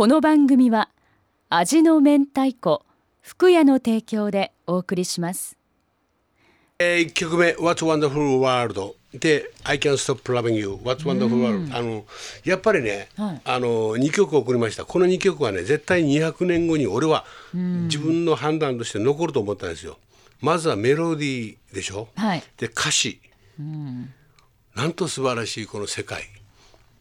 この番組は味の明太子福屋の提供でお送りします。えー、1曲目「What's Wonderful World」で「I Can't Stop Loving You」「What's Wonderful World」あのやっぱりね、はい。あの2曲送りました。この2曲はね絶対200年後に俺は自分の判断として残ると思ったんですよ。まずはメロディーでしょ、はい。で歌詞、なんと素晴らしいこの世界、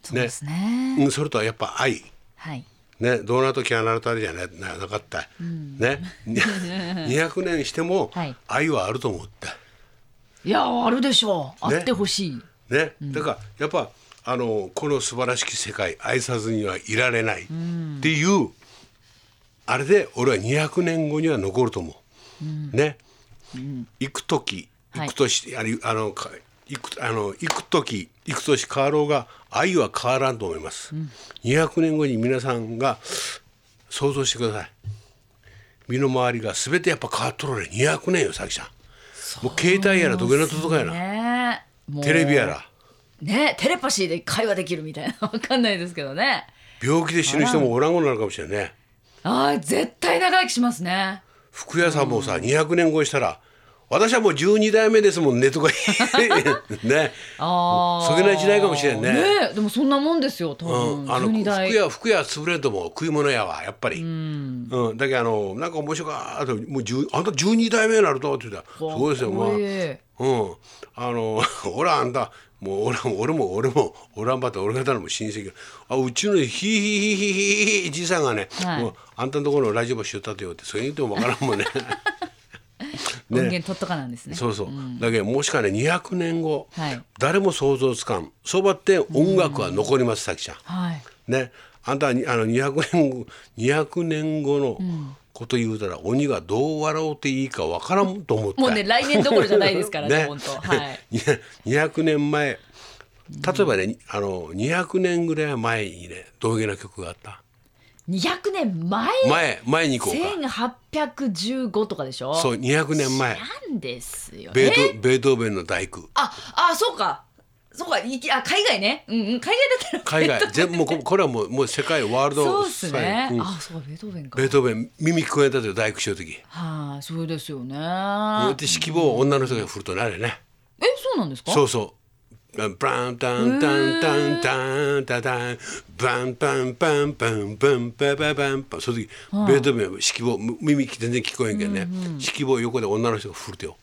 そうですね。うん、それとはやっぱ愛。はいね、どうな時はなるとあれじゃなななかった、ね。200年してもはい。愛はあると思った。いやあるでしょう。あねってほしい、ね、だからやっぱあのこの素晴らしき世界愛さずにはいられない。っていう、あれで俺は200年後には残ると思う。ね、行く時はい。行く年、あれあのか行くあの行く時行く年変わろうが愛は変わらんと思います。200年後に皆さんが想像してください。身の回りが全てやっぱ変わっとるね。200年よさきちゃん。もう携帯やらどげなととかやな、ねテレビやら。ねテレパシーで会話できるみたいな。わかんないですけどね。病気で死ぬ人もおらんごになるかもしれないね。あー絶対長生きしますね。福屋さんもさ、200年後にしたら私はもう12代目ですもんねとか。ね。そげな時代かもしれんね。ねでもそんなもんですよ多分、うん、あの12代。福屋福屋潰れんとも食い物屋はやっぱり、うん。だけどあのなんか面白かった。もう10あんた12代目になるとって言ったらそうですよまあ。うん、あの 俺はあんた。もう俺も俺も俺も俺はんばって俺がたのも親戚。あうちのひいひいひいひいじいさんがね、はい。もうあんたのところのラジオもしよったってよってそれ言ってもわからんもんね 音源取っとかなんですね。そうそう、だけどもしかね200年後、はい。誰も想像つかん。そうばって音楽は残りますさきちゃん。はい。ね。あんたはにあの200年後200年後のこと言うたら、鬼がどう笑おうていいかわからんと思った。もうね来年どころじゃないですからねね。本当。はい。に200年前。例えばね、あの200年ぐらい前にね道芸な曲があった？200年前。前前に行こうか。1815とかでしょ？そう200年前。なんですよ。ベーねトベートーベンの大工。ああそうか。そうかいきあ海外ね。うんうん。海外だったら海外。全部もうここれはもうもう世界ワールドそうっすね、うん。あそうかベートーベンか。ベートーベン耳聞こえたと大工しようときはい、そうですよね。で指揮棒を女の人が振るとなれね。えそうなんですか？そうそうバンタンタンタンタンタンタタンバンパンパンパンバンパパパンパンその時ベートーベンは指揮棒む耳全然聞こえんけんね指揮棒横で女の人が振るてよ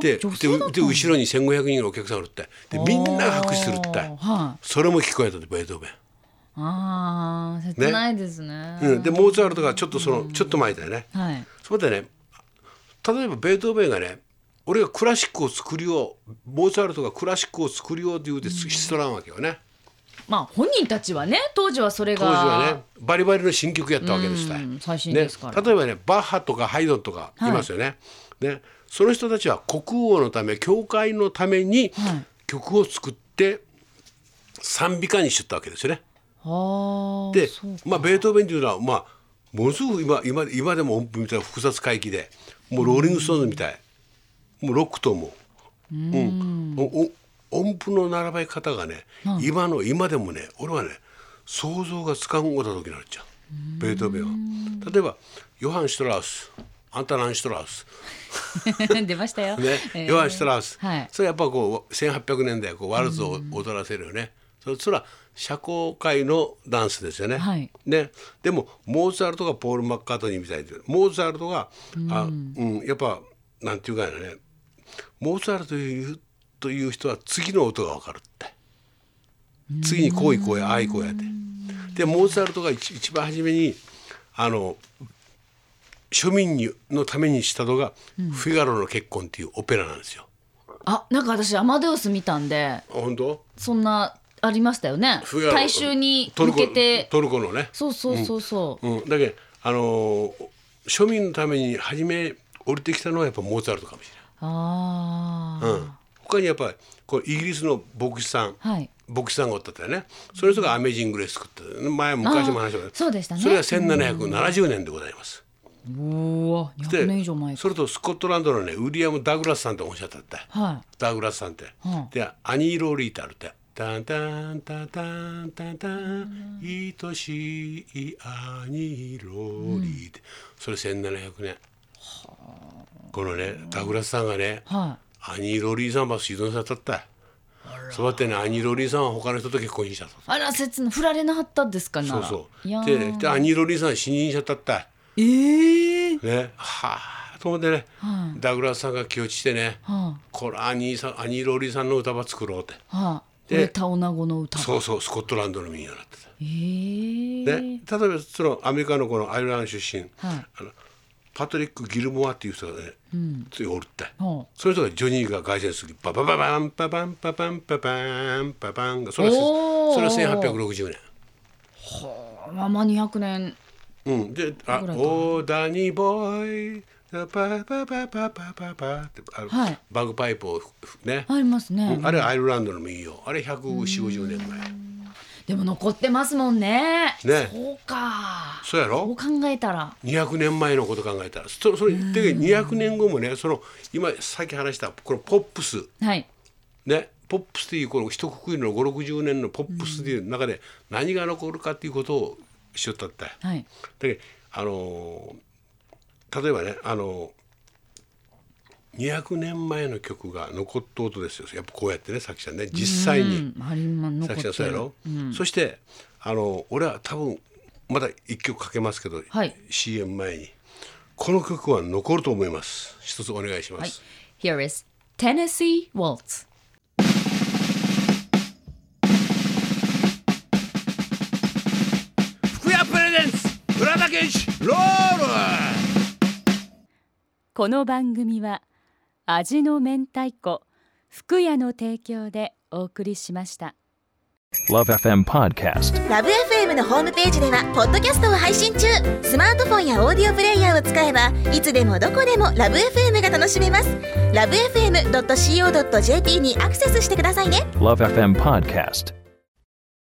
でで後ろに1,500人のお客さんおるってでみんなが拍手するってはそれも聞こえたってベートーベン。あー切ないですねうん、でモーツァルトがちょっとそのちょっと前だよね。はいそこでね例えばベートーベンがね俺がクラシックを作りようモーツァルトがクラシックを作りようって言うてしとらんわけよね。まあ本人たちはね当時はそれが。当時はねバリバリの新曲やったわけです最新ですから。ね、例えばねバッハとかハイドンとかいますよね。ねその人たちは国王のため教会のためにはい。曲を作って賛美歌にしとったわけですよね。ああでまあベートーベンっていうのはまあものすごく今今今でも音符みたいな複雑怪奇でもうローリング・ストーンズみたいもうロックとも。う、うん、音符の並べ方がね、今の今でもね俺はね想像がつかんごた時になっちゃう。ベートーベンは。例えばヨハン・シュトラウス。アンタナン・シュトラウス？出ましたよ、ね、えー。ヨハン・シュトラウス、はい。それやっぱこう1800年代こうワルツを踊らせるよね、それそれは社交界のダンスですよね。はい。ね。でもモーツァルトがポール・マッカートニーみたいでモーツァルトが、あうん、やっぱなんていうかねモーツァルトというという人は次の音が分かるって。次にこういこうやああいこうやってでモーツァルトが一一番初めにあの庶民にのためにしたのが「フィガロの結婚」っていうオペラなんですよ。あなんか私アマデウス見たんであ本当？そんなありましたよね。大衆に向けて。トルコのね。そうそうそうそう、うん、だけどあのー庶民のために初め降りてきたのはやっぱモーツァルトかもしれない。うん、他にやっぱりこうイギリスの牧師さん、はい。牧師さんがおったってね。その人が「アメージング・レース」作った。前昔も話したけど。そうでしたね。それが1770年でございます。うわで200年以上前か。それとスコットランドのねウィリアム・ダグラスさんっておっしゃった。ってはダグラスさんって、うん。でアニー・ローリータルって。タンタンタンタンタンタン愛しい兄ロリって、それ1700年このねダグラスさんがねはアニーロリーさんば指導さったった。そうやってねアニーロリーさんは他の人と結婚したとい。あら切な振られなかったんですかな。そうそう。でー。でアニーロリーさん死人しちゃったったええね。はあと思ってね、ダグラスさんが気落ちしてね、はこれアニーさんアニーロリーさんの歌ば作ろうって。あはあ。ででタオナゴの歌が。そうそうスコットランドの民謡になってた。ええね、例えばそのアメリカのこのアイルランド出身、はい。あのパトリック・ギルモアっていう人がね、うん、ついおるって、その人がジョニーが凱旋する時ババババンパバンパバンパバンパバンがそれはそれは1860年。はあまあ200年。うん、で「あオーダニーボーイ」パパパパパパパってあの、はい、バグパイプをねありますね、うん、あれはアイルランドの民謡あれ150年前。でも残ってますもんね。ねそうか。そうやろ？そう考えたら。200年前のこと考えたらそそれで200年後もねその今さっき話したこのポップスはい。ねポップスっていうこの一括りの560年のポップスっていう中で何が残るかっていうことをしよったって。はい。であのー例えばねあのー200年前の曲が残っとうとですよ。やっぱこうやってねさきちゃんね実際に。うん、ありま残さってる。きちゃんそうやろ、そしてあの俺は多分まだ一曲かけますけど、はい。CM 前に。この曲は残ると思います。一つお願いしまはい。す、。Here is Tennessee Waltz. この番組は味の明太子福屋の提供でお送りしました。Love FM Podcast. ラブ f m のホームページではポッドキャストを配信中スマートフォンやオーディオプレイヤーを使えばいつでもどこでもラブ f m が楽しめますラブ FM.co.jp にアクセスしてくださいね Love FM Podcast.